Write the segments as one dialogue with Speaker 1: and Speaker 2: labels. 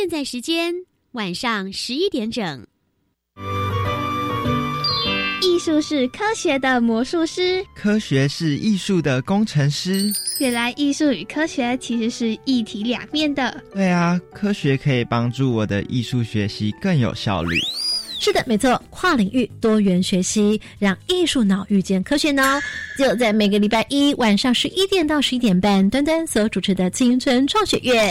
Speaker 1: 现在时间晚上十一点整。
Speaker 2: 艺术是科学的魔术师，
Speaker 3: 科学是艺术的工程师。
Speaker 2: 原来艺术与科学其实是一体两面的。
Speaker 3: 对啊，科学可以帮助我的艺术学习更有效率。
Speaker 4: 是的，没错，跨领域多元学习，让艺术脑遇见科学脑，就在每个礼拜一晚上十一点到十一点半，端端所主持的青春创学院。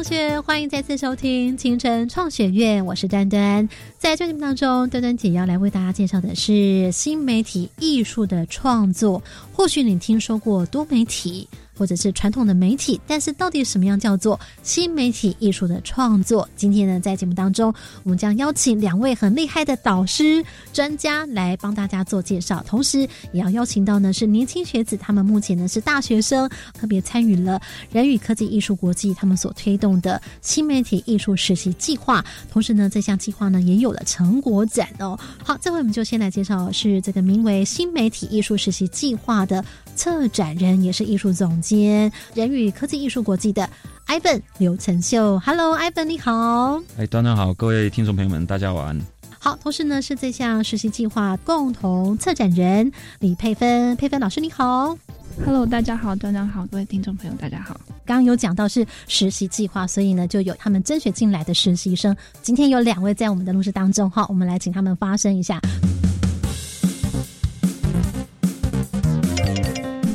Speaker 4: 同学，欢迎再次收听青春创学院，我是端端。在这节目当中，端端姐要来为大家介绍的是新媒体艺术的创作。或许你听说过多媒体。或者是传统的媒体，但是到底什么样叫做新媒体艺术的创作？今天呢，在节目当中，我们将邀请两位很厉害的导师、专家来帮大家做介绍，同时也要邀请到呢是年轻学子，他们目前呢是大学生，特别参与了人与科技艺术国际他们所推动的新媒体艺术实习计划，同时呢这项计划呢也有了成果展哦。好，这回我们就先来介绍是这个名为新媒体艺术实习计划的策展人，也是艺术总监。间人与科技艺术国际的 Ivan 刘成秀，Hello Ivan 你好，
Speaker 5: 哎，端端好，各位听众朋友们，大家晚安。
Speaker 4: 好，同时呢是这项实习计划共同策展人李佩芬，佩芬老师你好
Speaker 6: ，Hello 大家好，端端好，各位听众朋友大家好。
Speaker 4: 刚刚有讲到是实习计划，所以呢就有他们甄选进来的实习生，今天有两位在我们的录制当中，哈，我们来请他们发声一下。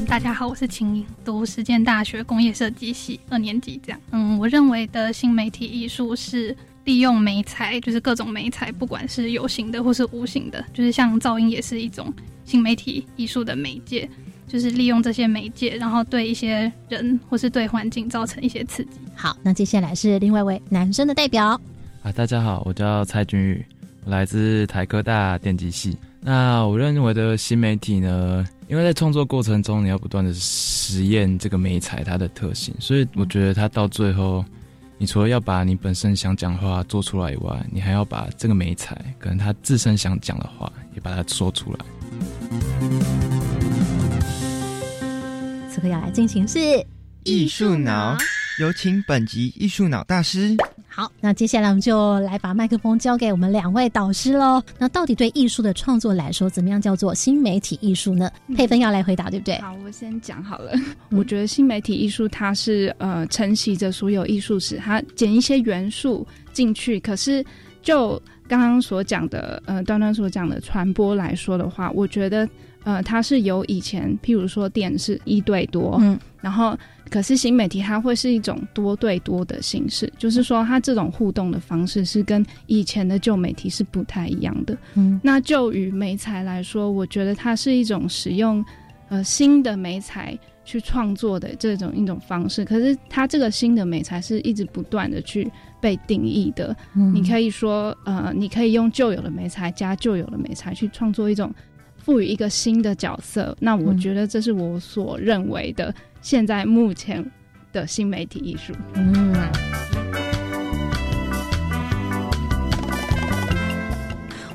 Speaker 6: 大家好，我是秦颖，读实践大学工业设计系二年级。这样，嗯，我认为的新媒体艺术是利用媒材，就是各种媒材，不管是有形的或是无形的，就是像噪音也是一种新媒体艺术的媒介，就是利用这些媒介，然后对一些人或是对环境造成一些刺激。
Speaker 4: 好，那接下来是另外一位男生的代表。
Speaker 5: 啊，大家好，我叫蔡君宇，我来自台科大电机系。那我认为的新媒体呢？因为在创作过程中，你要不断的实验这个美材它的特性，所以我觉得它到最后，你除了要把你本身想讲的话做出来以外，你还要把这个美材可能他自身想讲的话也把它说出来。
Speaker 4: 此刻要来进行是
Speaker 3: 艺术脑，有请本集艺术脑大师。
Speaker 4: 好，那接下来我们就来把麦克风交给我们两位导师喽。那到底对艺术的创作来说，怎么样叫做新媒体艺术呢？佩芬要来回答，对不对？
Speaker 6: 好，我先讲好了。我觉得新媒体艺术它是呃承袭着所有艺术史，它剪一些元素进去。可是就刚刚所讲的呃端端所讲的传播来说的话，我觉得呃它是由以前譬如说电视一对多，嗯，然后。可是新媒体它会是一种多对多的形式，就是说它这种互动的方式是跟以前的旧媒体是不太一样的。嗯，那就与媒材来说，我觉得它是一种使用呃新的媒材去创作的这种一种方式。可是它这个新的媒材是一直不断的去被定义的。嗯，你可以说呃，你可以用旧有的媒材加旧有的媒材去创作一种赋予一个新的角色。那我觉得这是我所认为的。现在目前的新媒体艺术，嗯。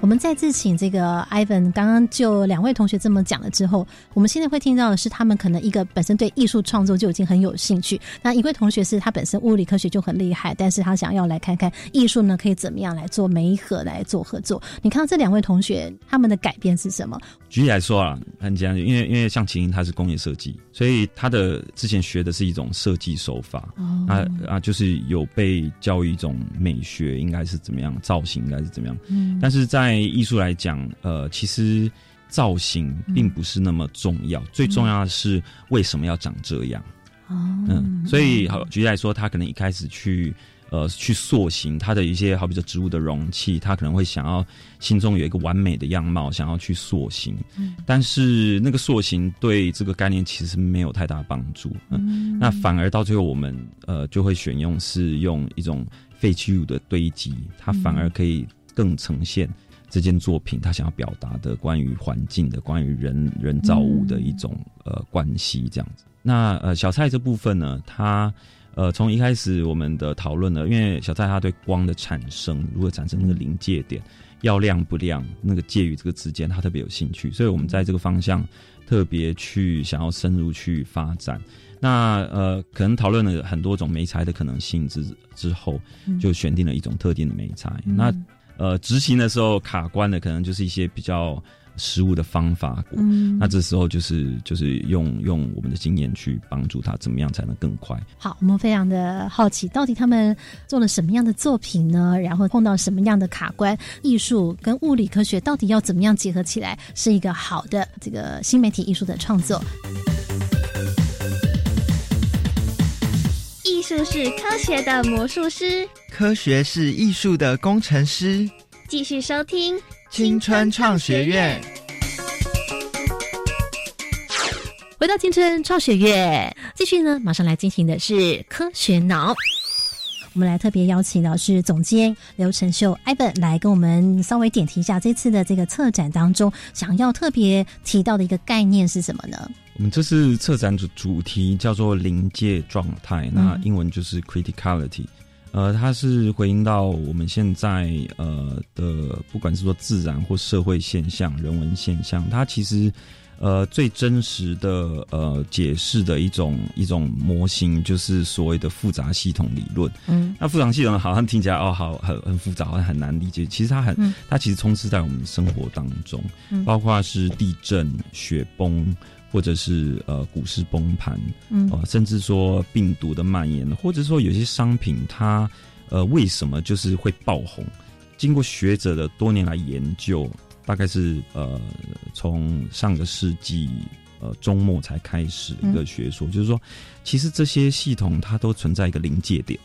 Speaker 4: 我们再次请这个 Ivan，刚刚就两位同学这么讲了之后，我们现在会听到的是他们可能一个本身对艺术创作就已经很有兴趣，那一位同学是他本身物理科学就很厉害，但是他想要来看看艺术呢可以怎么样来做媒合来做合作。你看到这两位同学他们的改变是什么？
Speaker 5: 举例来说啊，很简单，因为因为像秦英他是工业设计，所以他的之前学的是一种设计手法，啊啊，就是有被教育一种美学应该是怎么样，造型应该是怎么样，嗯，但是在在艺术来讲，呃，其实造型并不是那么重要，最重要的是为什么要长这样。哦，嗯，所以好举例来说，他可能一开始去呃去塑形，它的一些好比说植物的容器，他可能会想要心中有一个完美的样貌，想要去塑形。嗯，但是那个塑形对这个概念其实没有太大帮助。嗯，那反而到最后我们呃就会选用是用一种废弃物的堆积，它反而可以更呈现。这件作品他想要表达的关于环境的、关于人人造物的一种呃关系，这样子。那呃小蔡这部分呢，他呃从一开始我们的讨论呢，因为小蔡他对光的产生如何产生那个临界点，要亮不亮，那个介于这个之间，他特别有兴趣，所以我们在这个方向特别去想要深入去发展。那呃，可能讨论了很多种媒材的可能性之之后，就选定了一种特定的媒材。那呃，执行的时候卡关的可能就是一些比较。实物的方法，嗯，那这时候就是就是用用我们的经验去帮助他，怎么样才能更快？
Speaker 4: 好，我们非常的好奇，到底他们做了什么样的作品呢？然后碰到什么样的卡关？艺术跟物理科学到底要怎么样结合起来，是一个好的这个新媒体艺术的创作？
Speaker 2: 艺术是科学的魔术师，
Speaker 3: 科学是艺术的工程师。
Speaker 2: 继续收听。
Speaker 3: 青春创学院，
Speaker 4: 回到青春创学院，继续呢，马上来进行的是科学脑。我们来特别邀请到是总监刘成秀 Ivan 来跟我们稍微点题一下这次的这个策展当中想要特别提到的一个概念是什么呢？
Speaker 5: 我们这次策展主主题叫做临界状态，那英文就是 criticality。呃，它是回应到我们现在呃的，不管是说自然或社会现象、人文现象，它其实呃最真实的呃解释的一种一种模型，就是所谓的复杂系统理论。嗯，那复杂系统好像听起来哦，好很很复杂，好像很难理解。其实它很，它其实充斥在我们生活当中，包括是地震、雪崩。或者是呃股市崩盘，嗯，甚至说病毒的蔓延，或者说有些商品它呃为什么就是会爆红？经过学者的多年来研究，大概是呃从上个世纪呃中末才开始一个学说，就是说其实这些系统它都存在一个临界点。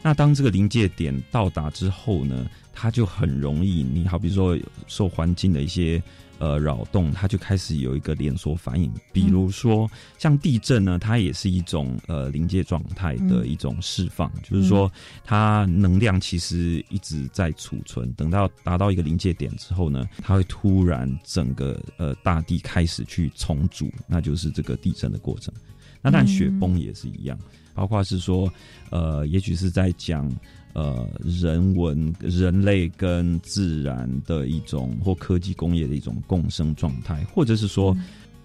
Speaker 5: 那当这个临界点到达之后呢，它就很容易，你好比说受环境的一些。呃，扰动它就开始有一个连锁反应，比如说像地震呢，它也是一种呃临界状态的一种释放，就是说它能量其实一直在储存，等到达到一个临界点之后呢，它会突然整个呃大地开始去重组，那就是这个地震的过程。那但雪崩也是一样，包括是说呃，也许是在讲。呃，人文、人类跟自然的一种，或科技工业的一种共生状态，或者是说，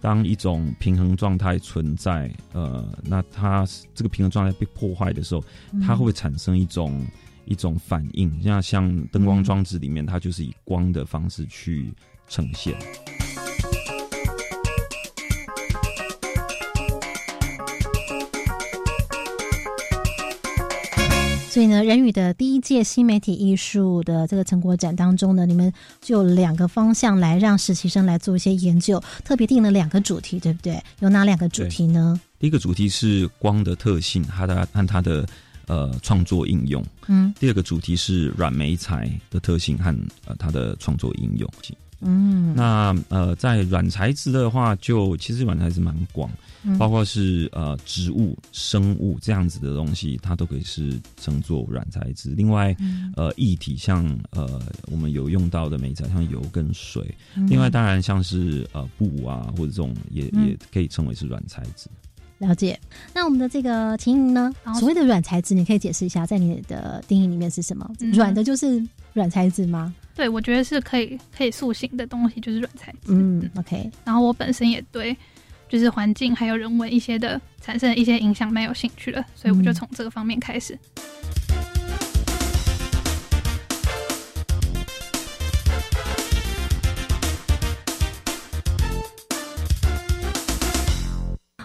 Speaker 5: 当一种平衡状态存在，呃，那它这个平衡状态被破坏的时候，它会不会产生一种一种反应？那像灯光装置里面，它就是以光的方式去呈现。
Speaker 4: 所以呢，人语的第一届新媒体艺术的这个成果展当中呢，你们就两个方向来让实习生来做一些研究，特别定了两个主题，对不对？有哪两个主题呢？
Speaker 5: 第一个主题是光的特性，它的和它的呃创作应用。嗯。第二个主题是软媒材的特性和呃它的创作应用。嗯。那呃，在软材质的话，就其实软材质蛮广。包括是呃植物、生物这样子的东西，它都可以是称作软材质。另外，呃，液体像呃我们有用到的美材，像油跟水。另外，当然像是呃布啊或者这种，也也可以称为是软材质。
Speaker 4: 了解。那我们的这个婷莹呢？所谓的软材质，你可以解释一下，在你的定义里面是什么？软的就是软材质吗？
Speaker 7: 对，我觉得是可以可以塑形的东西就是软材质。
Speaker 4: 嗯，OK。
Speaker 7: 然后我本身也对。就是环境还有人文一些的产生一些影响，蛮有兴趣的，所以我就从这个方面开始。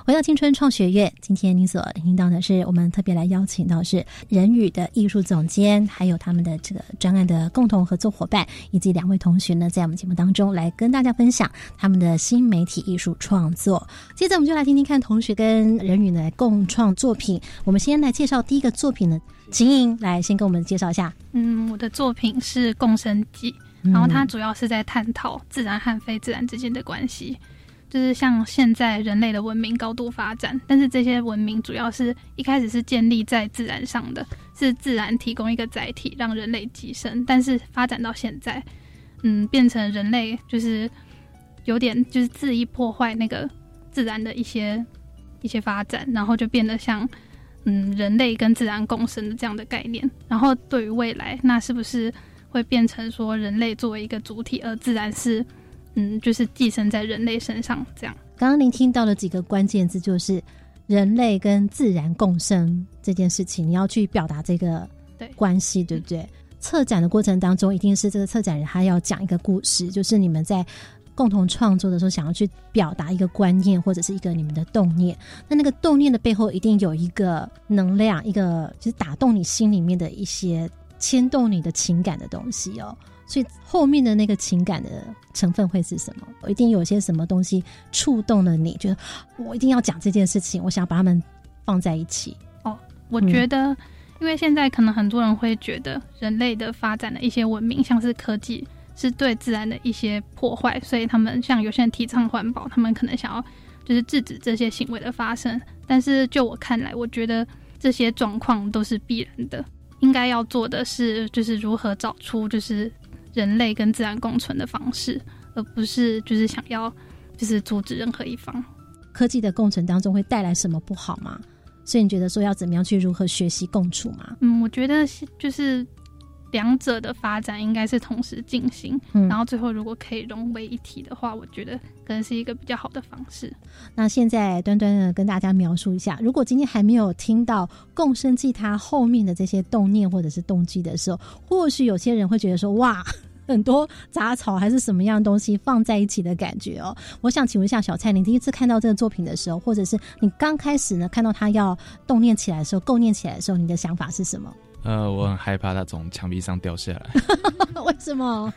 Speaker 4: 回到青春创学院，今天您所听到的是我们特别来邀请到是人语的艺术总监，还有他们的这个专案的共同合作伙伴，以及两位同学呢，在我们节目当中来跟大家分享他们的新媒体艺术创作。接着我们就来听听看同学跟人语呢共创作品。我们先来介绍第一个作品呢，秦颖来先跟我们介绍一下。
Speaker 7: 嗯，我的作品是共生记，然后它主要是在探讨自然和非自然之间的关系。就是像现在人类的文明高度发展，但是这些文明主要是一开始是建立在自然上的，是自然提供一个载体让人类寄生，但是发展到现在，嗯，变成人类就是有点就是恣意破坏那个自然的一些一些发展，然后就变得像嗯人类跟自然共生的这样的概念。然后对于未来，那是不是会变成说人类作为一个主体，而自然是嗯，就是寄生在人类身上这样。
Speaker 4: 刚刚您听到的几个关键字，就是人类跟自然共生这件事情，你要去表达这个
Speaker 7: 对
Speaker 4: 关系，对不对？策展的过程当中，一定是这个策展人他要讲一个故事，就是你们在共同创作的时候，想要去表达一个观念或者是一个你们的动念。那那个动念的背后，一定有一个能量，一个就是打动你心里面的一些牵动你的情感的东西哦。所以后面的那个情感的成分会是什么？我一定有些什么东西触动了你，觉得我一定要讲这件事情，我想把它们放在一起。
Speaker 7: 哦，我觉得，因为现在可能很多人会觉得人类的发展的一些文明，像是科技，是对自然的一些破坏，所以他们像有些人提倡环保，他们可能想要就是制止这些行为的发生。但是就我看来，我觉得这些状况都是必然的。应该要做的是，就是如何找出就是。人类跟自然共存的方式，而不是就是想要就是阻止任何一方。
Speaker 4: 科技的共存当中会带来什么不好吗？所以你觉得说要怎么样去如何学习共处吗？
Speaker 7: 嗯，我觉得就是两者的发展应该是同时进行，嗯然后最后如果可以融为一体的话，我觉得可能是一个比较好的方式。
Speaker 4: 那现在端端呢跟大家描述一下，如果今天还没有听到共生记它后面的这些动念或者是动机的时候，或许有些人会觉得说哇。很多杂草还是什么样东西放在一起的感觉哦。我想请问一下小蔡，你第一次看到这个作品的时候，或者是你刚开始呢看到它要动念起来的时候、构念起来的时候，你的想法是什么？
Speaker 8: 呃，我很害怕它从墙壁上掉下来。
Speaker 4: 为什么？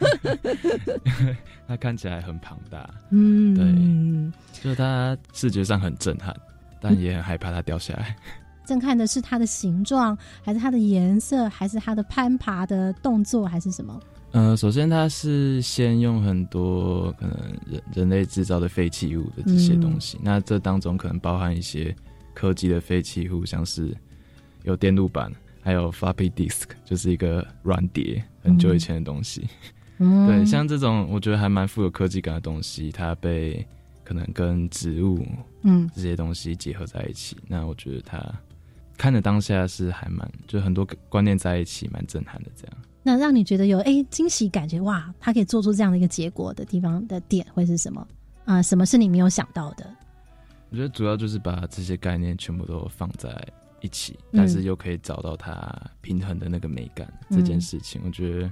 Speaker 8: 它看起来很庞大。嗯，对，就是它视觉上很震撼，但也很害怕它掉下来。
Speaker 4: 震撼的是它的形状，还是它的颜色，还是它的攀爬的动作，还是什么？
Speaker 8: 呃，首先它是先用很多可能人人类制造的废弃物的这些东西，那这当中可能包含一些科技的废弃物，像是有电路板，还有 floppy disk，就是一个软碟，很久以前的东西。对，像这种我觉得还蛮富有科技感的东西，它被可能跟植物嗯这些东西结合在一起，那我觉得它看着当下是还蛮就很多观念在一起，蛮震撼的这样。
Speaker 4: 那让你觉得有哎惊喜感觉哇，它可以做出这样的一个结果的地方的点会是什么啊？什么是你没有想到的？
Speaker 8: 我觉得主要就是把这些概念全部都放在一起，但是又可以找到它平衡的那个美感这件事情，我觉得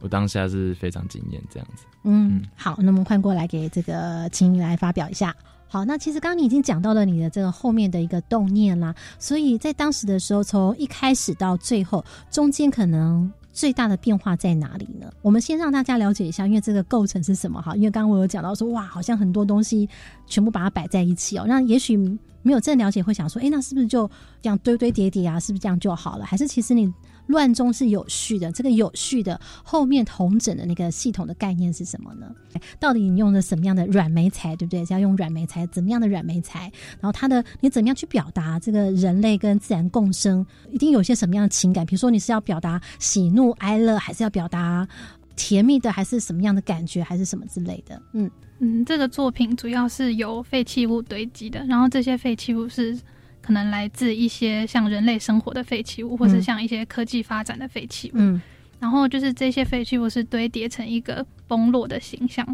Speaker 8: 我当下是非常惊艳这样子。
Speaker 4: 嗯，好，那我们换过来给这个请你来发表一下。好，那其实刚刚你已经讲到了你的这个后面的一个动念啦，所以在当时的时候，从一开始到最后，中间可能。最大的变化在哪里呢？我们先让大家了解一下，因为这个构成是什么哈？因为刚刚我有讲到说，哇，好像很多东西全部把它摆在一起哦，那也许没有真了解，会想说，哎，那是不是就这样堆堆叠叠啊？是不是这样就好了？还是其实你？乱中是有序的，这个有序的后面同整的那个系统的概念是什么呢？到底你用的什么样的软媒材，对不对？要用软媒材，怎么样的软媒材？然后它的你怎么样去表达这个人类跟自然共生？一定有些什么样的情感？比如说你是要表达喜怒哀乐，还是要表达甜蜜的，还是什么样的感觉，还是什么之类的？
Speaker 7: 嗯嗯，这个作品主要是由废弃物堆积的，然后这些废弃物是。可能来自一些像人类生活的废弃物，或是像一些科技发展的废弃物。嗯，然后就是这些废弃物是堆叠成一个崩落的形象。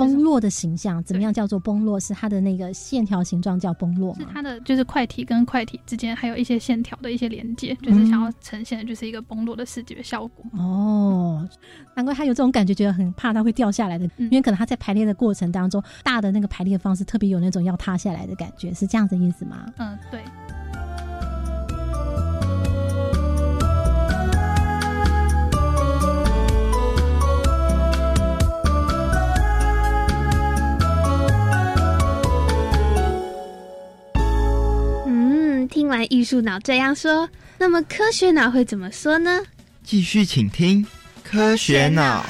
Speaker 4: 崩落的形象怎么样叫做崩落？是它的那个线条形状叫崩落
Speaker 7: 是它的就是块体跟块体之间还有一些线条的一些连接，就是想要呈现的就是一个崩落的视觉效果。
Speaker 4: 哦，难怪他有这种感觉，觉得很怕它会掉下来的，因为可能他在排列的过程当中，大的那个排列方式特别有那种要塌下来的感觉，是这样的意思吗？
Speaker 7: 嗯，对。
Speaker 2: 完艺术脑这样说，那么科学脑会怎么说呢？
Speaker 3: 继续请听科学脑。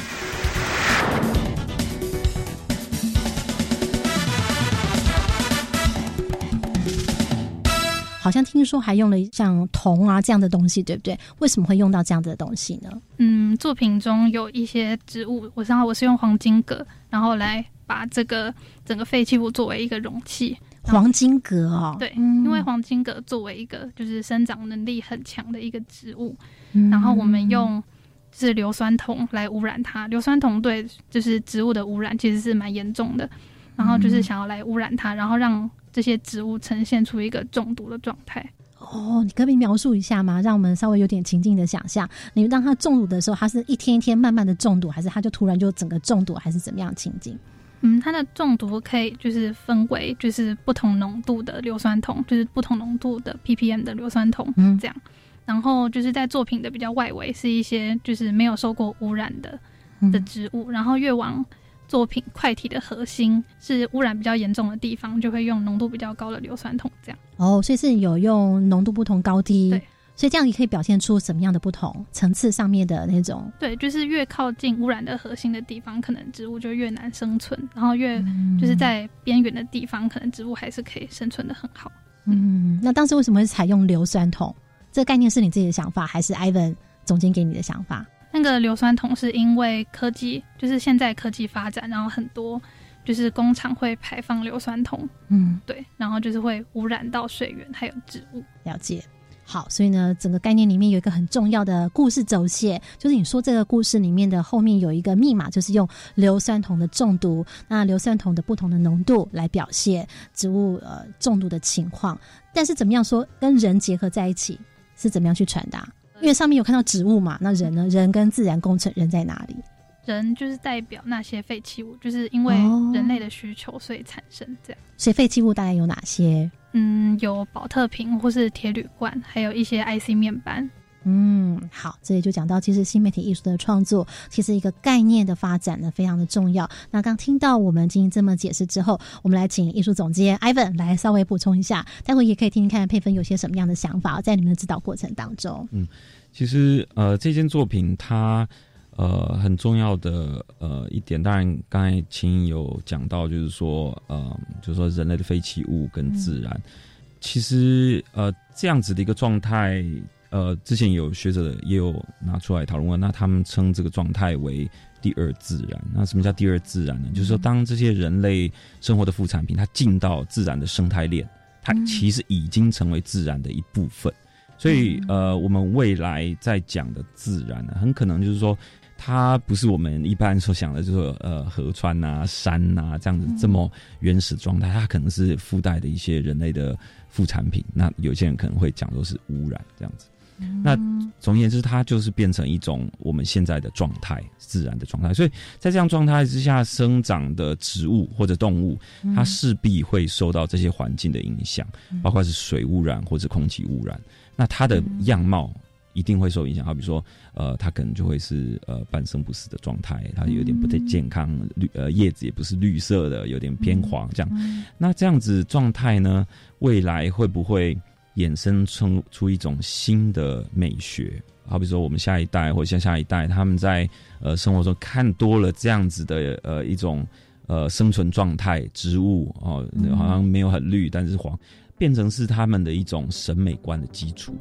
Speaker 4: 好像听说还用了像铜啊这样的东西，对不对？为什么会用到这样的东西呢？
Speaker 7: 嗯，作品中有一些植物，我知道我是用黄金葛，然后来把这个整个废弃物作为一个容器。
Speaker 4: 黄金葛哦，
Speaker 7: 对，因为黄金葛作为一个就是生长能力很强的一个植物，然后我们用是硫酸铜来污染它。硫酸铜对就是植物的污染其实是蛮严重的，然后就是想要来污染它，然后让这些植物呈现出一个中毒的状态。
Speaker 4: 哦，你可以描述一下吗？让我们稍微有点情境的想象。你让它中毒的时候，它是一天一天慢慢的中毒，还是它就突然就整个中毒，还是怎么样情境？
Speaker 7: 嗯，它的中毒可以就是分为就是不同浓度的硫酸铜，就是不同浓度的 ppm 的硫酸铜，嗯，这样。然后就是在作品的比较外围是一些就是没有受过污染的的植物，然后越往作品块体的核心是污染比较严重的地方，就会用浓度比较高的硫酸铜，这样。
Speaker 4: 哦，所以是有用浓度不同高低。
Speaker 7: 对。
Speaker 4: 所以这样也可以表现出什么样的不同层次上面的那种？
Speaker 7: 对，就是越靠近污染的核心的地方，可能植物就越难生存；然后越就是在边缘的地方，可能植物还是可以生存的很好。
Speaker 4: 嗯，那当时为什么会采用硫酸铜？这个概念是你自己的想法，还是 Ivan 总监给你的想法？
Speaker 7: 那个硫酸铜是因为科技，就是现在科技发展，然后很多就是工厂会排放硫酸铜。嗯，对，然后就是会污染到水源还有植物。
Speaker 4: 了解。好，所以呢，整个概念里面有一个很重要的故事走线，就是你说这个故事里面的后面有一个密码，就是用硫酸铜的中毒，那硫酸铜的不同的浓度来表现植物呃中毒的情况。但是怎么样说跟人结合在一起，是怎么样去传达？因为上面有看到植物嘛，那人呢？人跟自然工程，人在哪里？
Speaker 7: 人就是代表那些废弃物，就是因为人类的需求，所以产生这样。
Speaker 4: 所以废弃物大概有哪些？
Speaker 7: 嗯，有保特瓶或是铁铝罐，还有一些 IC 面板。
Speaker 4: 嗯，好，这里就讲到，其实新媒体艺术的创作，其实一个概念的发展呢，非常的重要。那刚听到我们进行这么解释之后，我们来请艺术总监 Ivan 来稍微补充一下，待会也可以听听看佩芬有些什么样的想法，在你们的指导过程当中。
Speaker 5: 嗯，其实呃，这件作品它。呃，很重要的呃一点，当然刚才秦有讲到，就是说呃，就是说人类的废弃物跟自然，其实呃这样子的一个状态，呃，之前有学者也有拿出来讨论过，那他们称这个状态为第二自然。那什么叫第二自然呢？就是说，当这些人类生活的副产品，它进到自然的生态链，它其实已经成为自然的一部分。所以呃，我们未来在讲的自然呢，很可能就是说。它不是我们一般所想的，就是呃河川呐、山呐这样子这么原始状态，它可能是附带的一些人类的副产品。那有些人可能会讲说是污染这样子。那总而言之，它就是变成一种我们现在的状态，自然的状态。所以在这样状态之下生长的植物或者动物，它势必会受到这些环境的影响，包括是水污染或者空气污染。那它的样貌。一定会受影响，好比说，呃，它可能就会是呃半生不死的状态，它有点不太健康，绿呃叶子也不是绿色的，有点偏黄这样。那这样子状态呢，未来会不会衍生出出一种新的美学？好比说，我们下一代或下下一代，他们在呃生活中看多了这样子的呃一种呃生存状态，植物哦，好像没有很绿，但是黄，变成是他们的一种审美观的基础。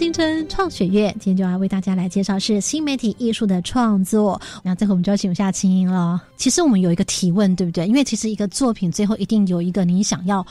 Speaker 4: 青春创学院今天就要为大家来介绍是新媒体艺术的创作。那最后我们就要请下青音了。其实我们有一个提问，对不对？因为其实一个作品最后一定有一个你想要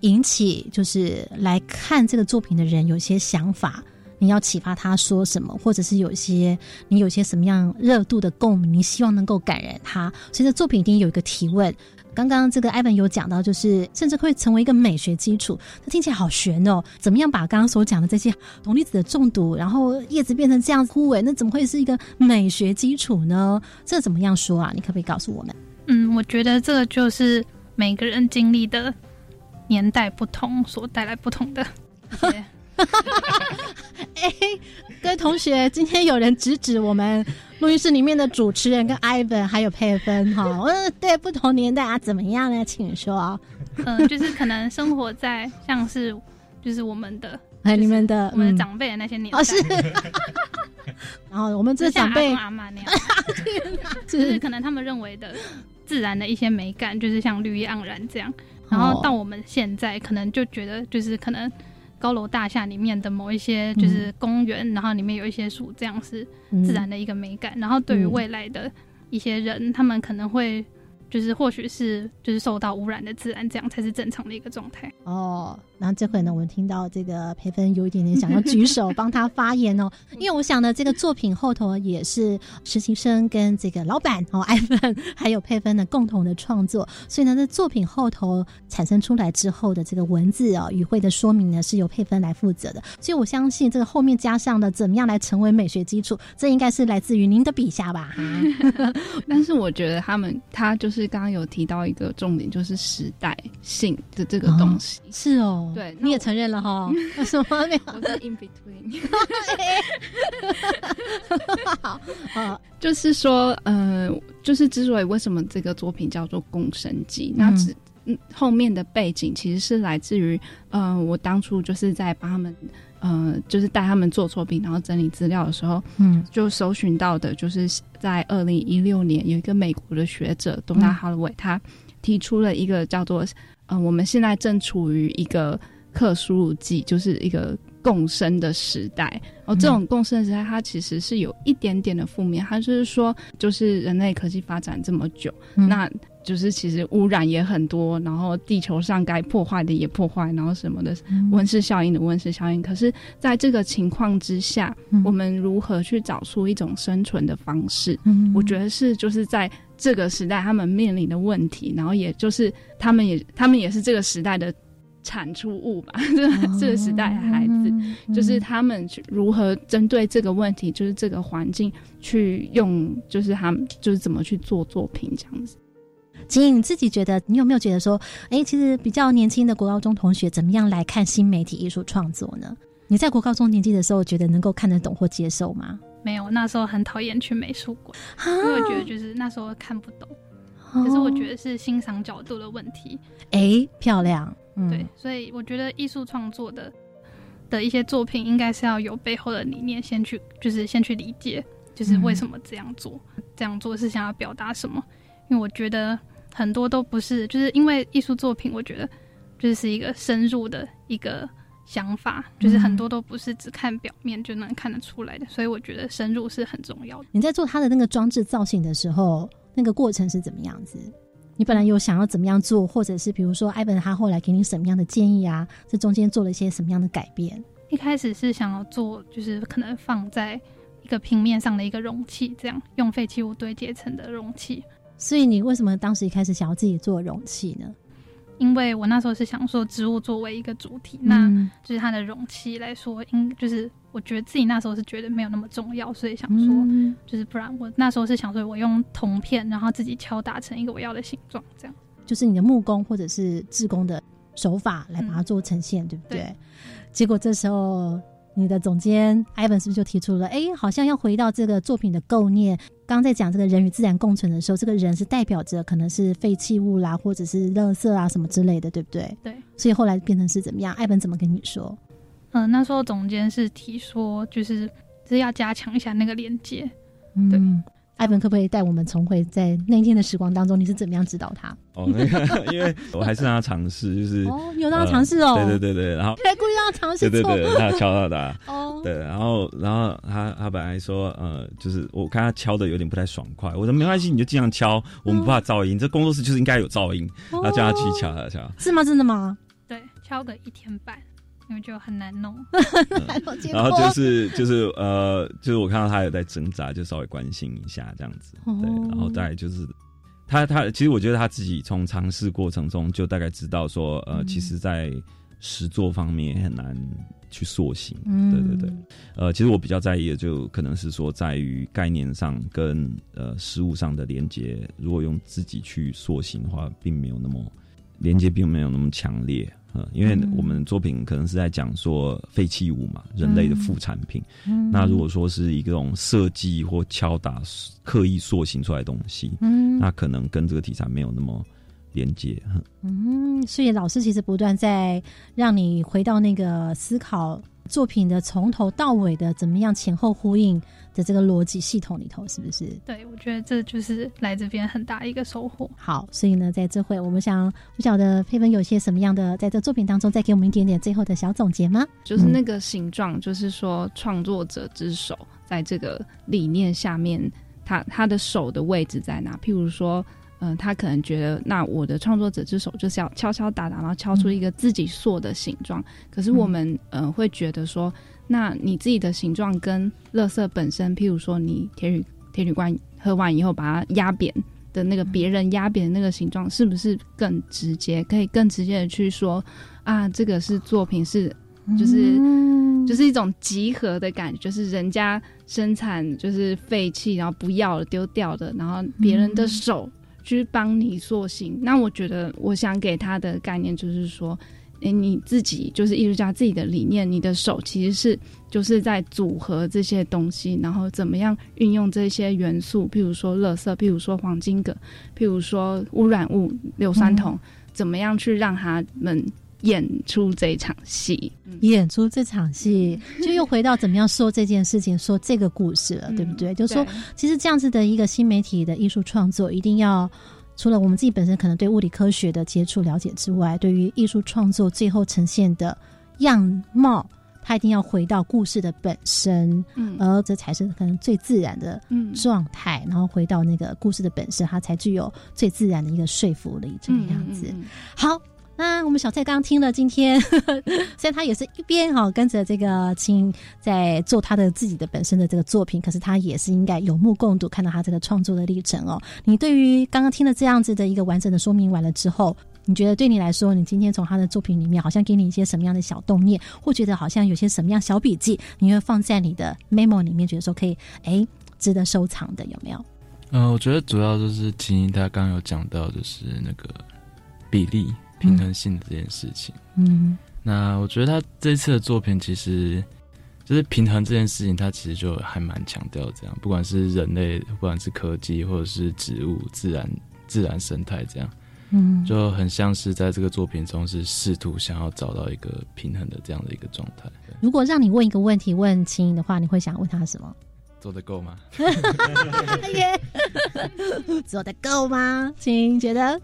Speaker 4: 引起，就是来看这个作品的人有些想法，你要启发他说什么，或者是有一些你有些什么样热度的共鸣，你希望能够感染他。所以这作品一定有一个提问。刚刚这个艾文有讲到，就是甚至会成为一个美学基础，它听起来好玄哦。怎么样把刚刚所讲的这些铜离子的中毒，然后叶子变成这样枯萎，那怎么会是一个美学基础呢？这怎么样说啊？你可不可以告诉我们？
Speaker 7: 嗯，我觉得这个就是每个人经历的年代不同，所带来不同的。
Speaker 4: 哎，各位同学，今天有人指指我们录音室里面的主持人跟 Ivan 还有佩芬哈，嗯，对，不同年代啊，怎么样呢？请说。
Speaker 7: 嗯，就是可能生活在像是就是我们的
Speaker 4: 哎，你们的
Speaker 7: 我们的
Speaker 4: 嗯
Speaker 7: 长辈的那些年代，
Speaker 4: 哦是，然后我们这长辈
Speaker 7: 阿公阿妈那样，就是可能他们认为的自然的一些美感，就是像绿意盎然这样。然后到我们现在，可能就觉得就是可能高楼大厦里面的某一些就是公园，然后里面有一些树，这样是
Speaker 4: 嗯
Speaker 7: 自然的一个美感。然后对于未来的一些人，他们可能会就是或许是就是受到污染的自然，这样才是正常的一个状态。
Speaker 4: 哦，然后这回呢，我们听到这个培芬有一点点想要举手帮他发言哦，因为我想呢，这个作品后头也是实习生跟这个老板哦，艾芬还有佩芬的共同的创作，所以呢，这作品后头产生出来之后的这个文字哦，语汇的说明呢，是由佩芬来负责的，所以我相信这个后面加上的怎么样来成为美学基础，这应该是来自于您的笔下吧？哈
Speaker 6: 但是我觉得他们他就是刚刚有提到一个重点，就是时代性的这个东西。
Speaker 4: 是哦，
Speaker 6: 对
Speaker 4: 你也承认了哈、什么没有？
Speaker 6: 我在 in between，
Speaker 4: 好，呃，
Speaker 6: 就是说，呃，就是之所以为什么这个作品叫做《共生记》，那只嗯后面的背景其实是来自于，呃，我当初就是在帮他们，呃，就是带他们做作品，然后整理资料的时候，
Speaker 4: 嗯。
Speaker 6: 就搜寻到的，就是在二零一六年有一个美国的学者东纳哈罗韦，他提出了一个叫做，呃，我们现在正处于一个克苏鲁纪，就是一个共生的时代。哦，这种共生的时代，它其实是有一点点的负面，它就是说，就是人类科技发展这么久，
Speaker 4: 嗯
Speaker 6: 那就是其实污染也很多，然后地球上该破坏的也破坏，然后什么的温室效应的温室效应。可是，在这个情况之下，
Speaker 4: 嗯
Speaker 6: 我们如何去找出一种生存的方式？
Speaker 4: 嗯
Speaker 6: 我觉得是就是在这个时代他们面临的问题，然后也就是他们也他们也是这个时代的产出物吧，这个这个时代的孩子。
Speaker 4: 嗯
Speaker 6: 就是他们去如何针对这个问题，就是这个环境去用，就是他们就是怎么去做作品这样子。
Speaker 4: 其实你自己觉得，你有没有觉得说，哎，其实比较年轻的国高中同学怎么样来看新媒体艺术创作呢？你在国高中年纪的时候，觉得能够看得懂或接受吗？
Speaker 7: 没有，那时候很讨厌去美术馆，
Speaker 4: 啊
Speaker 7: 因为我觉得就是那时候看不懂。可是我觉得是欣赏角度的问题，
Speaker 4: 哎，漂亮，嗯，
Speaker 7: 对，所以我觉得艺术创作的的一些作品，应该是要有背后的理念，先去就是先去理解，就是为什么这样做，这样做是想要表达什么。因为我觉得很多都不是，就是因为艺术作品，我觉得就是是一个深入的一个想法，就是很多都不是只看表面就能看得出来的，所以我觉得深入是很重要的。
Speaker 4: 你在做它的那个装置造型的时候，那个过程是怎么样子？你本来有想要怎么样做，或者是比如说艾本他后来给你什么样的建议啊？这中间做了一些什么样的改变？
Speaker 7: 一开始是想要做，就是可能放在一个平面上的一个容器，这样用废弃物堆叠成的容器。
Speaker 4: 所以你为什么当时一开始想要自己做容器呢？
Speaker 7: 因为我那时候是想说，植物作为一个主体，那
Speaker 4: 嗯
Speaker 7: 就是它的容器来说，应就是我觉得自己那时候是觉得没有那么重要，所以想说，
Speaker 4: 嗯
Speaker 7: 就是不然我那时候是想说，我用铜片，然后自己敲打成一个我要的形状，这样。
Speaker 4: 就是你的木工或者是制工的手法来把它做呈现，对不对？
Speaker 7: 对
Speaker 4: 结果这时候你的总监 Ivan 是不是就提出了，哎，好像要回到这个作品的构念。刚刚在讲这个人与自然共存的时候，这个人是代表着可能是废弃物啦，或者是垃圾啊什么之类的，对不对？
Speaker 7: 对。
Speaker 4: 所以后来变成是怎么样？艾文怎么跟你说？
Speaker 7: 嗯、那时候总监是提说，就是就是要加强一下那个连接。
Speaker 4: 嗯，艾文可不可以带我们重回在那一天的时光当中，你是怎么样指导他？
Speaker 5: 哦，那个，因为我还是让他尝试，就是
Speaker 4: 哦有让他尝试哦。
Speaker 5: 呃对对对对，然后
Speaker 4: 还故意让他尝试
Speaker 5: 对对对，他敲到的，
Speaker 4: 哦。
Speaker 5: 对，然后然后他他本来说呃，就是我看他敲的有点不太爽快，我说没关系，你就尽量敲，我们不怕噪音，这工作室就是应该有噪音，然后叫他继续敲，他敲，
Speaker 4: 是吗？真的吗？
Speaker 7: 对，敲个一天半，因为就很难弄。
Speaker 5: 然后就是就是呃，就是我看到他有在挣扎，就稍微关心一下这样子，对，
Speaker 4: 哦
Speaker 5: 然后再来就是他他其实我觉得他自己从尝试过程中就大概知道说呃，其实在实作方面也很难去塑形，
Speaker 4: 嗯。
Speaker 5: 对对对，呃，其实我比较在意的就可能是说在于概念上跟呃实物上的连接，如果用自己去塑形的话，并没有那么连接，并没有那么强烈。呃，因为我们作品可能是在讲说废弃物嘛，人类的副产品。
Speaker 4: 嗯
Speaker 5: 那如果说是一种设计或敲打、刻意塑形出来的东西，
Speaker 4: 嗯
Speaker 5: 那可能跟这个题材没有那么连接。嗯
Speaker 4: 嗯，所以老师其实不断在让你回到那个思考作品的从头到尾的怎么样前后呼应的这个逻辑系统里头，是不是？
Speaker 7: 对，我觉得这就是来这边很大一个收获。
Speaker 4: 好，所以呢，在这会我们想不晓得佩芬有些什么样的在这作品当中，再给我们一点点最后的小总结吗？
Speaker 6: 就是那个形状，就是说创作者之手在这个理念下面，他他的手的位置在哪？譬如说。嗯，他可能觉得，那我的创作者之手就是要敲敲打打，然后敲出一个自己塑的形状。可是我们，嗯，会觉得说，那你自己的形状跟乐色本身，譬如说你铁铝铁铝罐喝完以后把它压扁的那个别人压扁的那个形状，是不是更直接？可以更直接的去说啊，这个是作品，是就是就是一种集合的感觉，就是人家生产就是废弃，然后不要了丢掉的，然后别人的手。去帮你塑形，那我觉得我想给他的概念就是说，诶，你自己就是艺术家自己的理念，你的手其实是就是在组合这些东西，然后怎么样运用这些元素，譬如说乐色，譬如说黄金葛，譬如说污染物硫酸铜，怎么样去让他们。演出这场戏，
Speaker 4: 演出这场戏，就又回到怎么样说这件事情，说这个故事了，对不对？就是说，其实这样子的一个新媒体的艺术创作，一定要除了我们自己本身可能对物理科学的接触了解之外，对于艺术创作最后呈现的样貌，它一定要回到故事的本身，嗯，而这才是可能最自然的状态，然后回到那个故事的本身，它才具有最自然的一个说服力，这个样子。好。那我们小蔡刚刚听了今天，虽然他也是一边哈跟着这个青在做他的自己的本身的这个作品，可是他也是应该有目共睹，看到他这个创作的历程哦。你对于刚刚听了这样子的一个完整的说明完了之后，你觉得对你来说，你今天从他的作品里面好像给你一些什么样的小动念，或觉得好像有些什么样小笔记，你会放在你的 memo 里面，觉得说可以哎值得收藏的有没有？
Speaker 8: 嗯，我觉得主要就是青青他刚刚有讲到，就是那个比例。平衡性的这件事情，嗯，那我觉得他这次的作品其实就是平衡这件事情，他其实就还蛮强调这样，不管是人类，不管是科技，或者是植物、自然、自然生态这样，嗯，就很像是在这个作品中是试图想要找到一个平衡的这样的一个状态。
Speaker 4: 如果让你问一个问题问青音的话，你会想问他什么？
Speaker 8: 做得够吗？
Speaker 4: 做得够吗？青音觉得。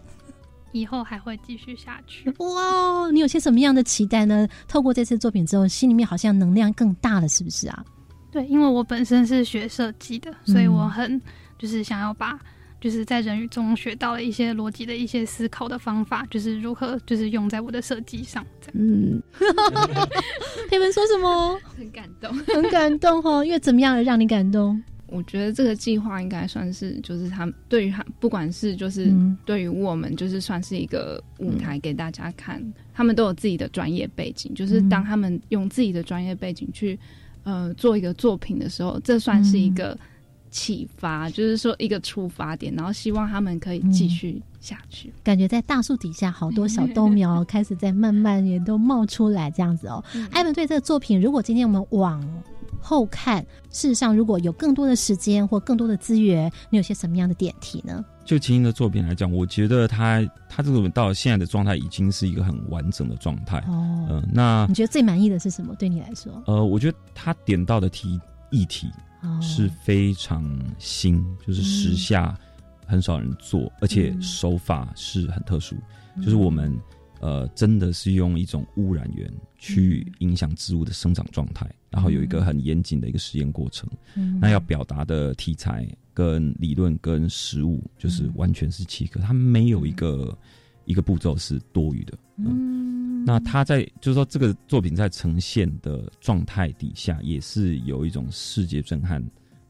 Speaker 7: 以后还会继续下去
Speaker 4: 哇！你有些什么样的期待呢？透过这次作品之后，心里面好像能量更大了，是不是啊？
Speaker 7: 对，因为我本身是学设计的，所以我很就是想要把就是在人语中学到了一些逻辑的一些思考的方法，就是如何就是用在我的设计上。嗯，
Speaker 4: 佩文说什么？
Speaker 6: 很感动，
Speaker 4: 很感动哦！因为怎么样让你感动？
Speaker 6: 我觉得这个计划应该算是，就是他对于他，不管是就是对于我们，就是算是一个舞台给大家看。他们都有自己的专业背景，就是当他们用自己的专业背景去呃做一个作品的时候，这算是一个启发，就是说一个出发点，然后希望他们可以继续下去。
Speaker 4: 感觉在大树底下，好多小豆苗 开始在慢慢也都冒出来，这样子哦。艾文对这个作品，如果今天我们往后看，事实上，如果有更多的时间或更多的资源，你有些什么样的点题呢？
Speaker 5: 就秦英的作品来讲，我觉得他他这个到现在的状态已经是一个很完整的状态。哦，嗯，那
Speaker 4: 你觉得最满意的是什么？对你来说？
Speaker 5: 呃，我觉得他点到的题议题是非常新，就是时下很少人做，而且手法是很特殊，就是我们。呃，真的是用一种污染源去影响植物的生长状态，然后有一个很严谨的一个实验过程。那要表达的题材跟理论跟实物，就是完全是契合，它没有一个一个步骤是多余的。嗯，那他在就是说这个作品在呈现的状态底下，也是有一种视觉震撼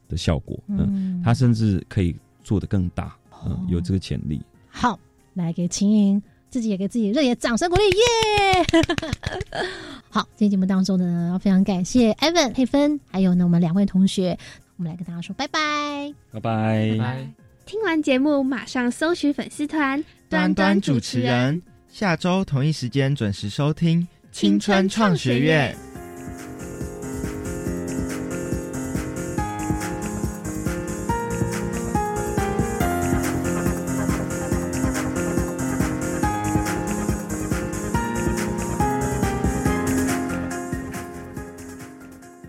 Speaker 5: 的效果。嗯，他甚至可以做得更大，嗯，有这个潜力。
Speaker 4: 好，来给秦莹。自己也给自己热烈掌声鼓励，耶！好，今天节目当中呢，要非常感谢 Evan 佩芬，还有呢我们两位同学，我们来跟大家说拜拜，
Speaker 5: 拜拜，拜。
Speaker 2: 听完节目马上搜寻粉丝团
Speaker 3: 端端主持人，下周同一时间准时收听青春创学院。